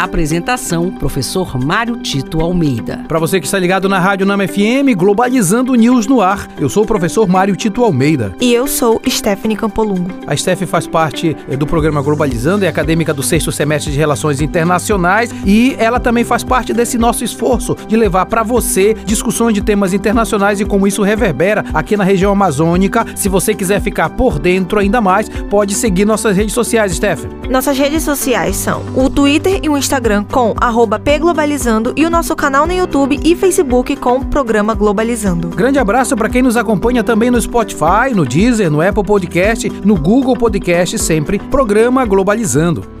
Apresentação: Professor Mário Tito Almeida. Para você que está ligado na Rádio Nama FM, Globalizando News no ar. Eu sou o professor Mário Tito Almeida. E eu sou Stephanie Campolungo. A Steph faz parte eh, do programa Globalizando, é acadêmica do sexto semestre de Relações Internacionais e ela também faz parte desse nosso esforço de levar para você discussões de temas internacionais e como isso reverbera aqui na região amazônica. Se você quiser ficar por dentro ainda mais, pode seguir nossas redes sociais, Steph. Nossas redes sociais são o Twitter e o Instagram Instagram com pglobalizando e o nosso canal no YouTube e Facebook com Programa Globalizando. Grande abraço para quem nos acompanha também no Spotify, no Deezer, no Apple Podcast, no Google Podcast, sempre Programa Globalizando.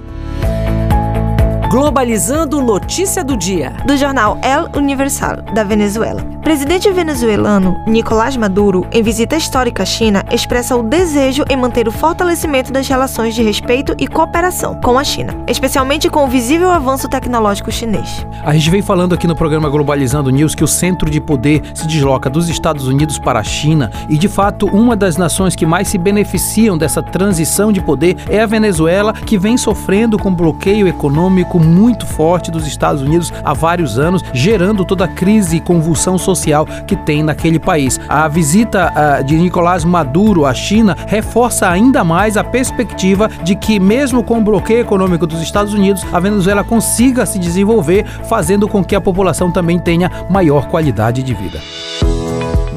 Globalizando notícia do dia. Do jornal El Universal, da Venezuela. Presidente venezuelano Nicolás Maduro, em visita histórica à China, expressa o desejo em manter o fortalecimento das relações de respeito e cooperação com a China, especialmente com o visível avanço tecnológico chinês. A gente vem falando aqui no programa Globalizando News que o centro de poder se desloca dos Estados Unidos para a China e, de fato, uma das nações que mais se beneficiam dessa transição de poder é a Venezuela, que vem sofrendo com bloqueio econômico muito forte dos Estados Unidos há vários anos, gerando toda a crise e convulsão social que tem naquele país. A visita uh, de Nicolás Maduro à China reforça ainda mais a perspectiva de que, mesmo com o bloqueio econômico dos Estados Unidos, a Venezuela consiga se desenvolver, fazendo com que a população também tenha maior qualidade de vida.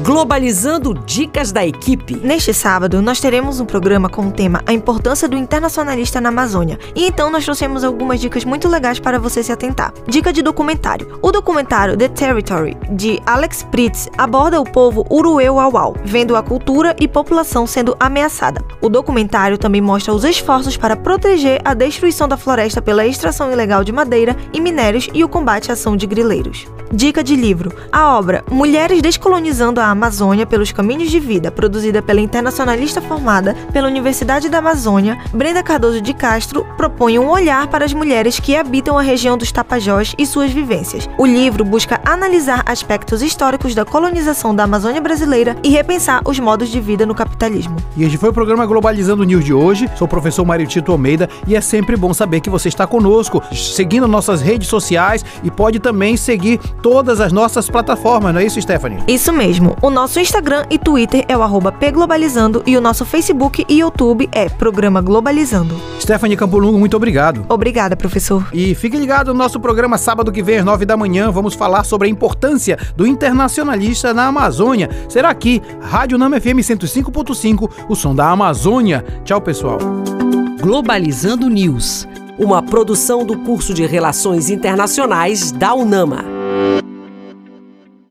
Globalizando Dicas da Equipe. Neste sábado, nós teremos um programa com o tema A Importância do Internacionalista na Amazônia. E então nós trouxemos algumas dicas muito legais para você se atentar. Dica de documentário. O documentário The Territory, de Alex Pritz, aborda o povo Urueu-Auau, vendo a cultura e população sendo ameaçada. O documentário também mostra os esforços para proteger a destruição da floresta pela extração ilegal de madeira e minérios e o combate à ação de grileiros. Dica de livro: a obra Mulheres Descolonizando a Amazônia pelos Caminhos de Vida, produzida pela internacionalista formada pela Universidade da Amazônia, Brenda Cardoso de Castro, propõe um olhar para as mulheres que habitam a região dos Tapajós e suas vivências. O livro busca analisar aspectos históricos da colonização da Amazônia brasileira e repensar os modos de vida no capitalismo. E este foi o programa Globalizando News de hoje. Sou o professor Mário Tito Almeida e é sempre bom saber que você está conosco, seguindo nossas redes sociais e pode também seguir todas as nossas plataformas, não é isso, Stephanie? Isso mesmo. O nosso Instagram e Twitter é o arroba pglobalizando e o nosso Facebook e YouTube é Programa Globalizando. Stephanie Campolungo, muito obrigado. Obrigada, professor. E fique ligado no nosso programa sábado que vem às nove da manhã. Vamos falar sobre a importância do internacionalista na Amazônia. Será aqui, Rádio Nama FM 105.5, o som da Amazônia. Tchau, pessoal. Globalizando News, uma produção do curso de Relações Internacionais da UNAMA.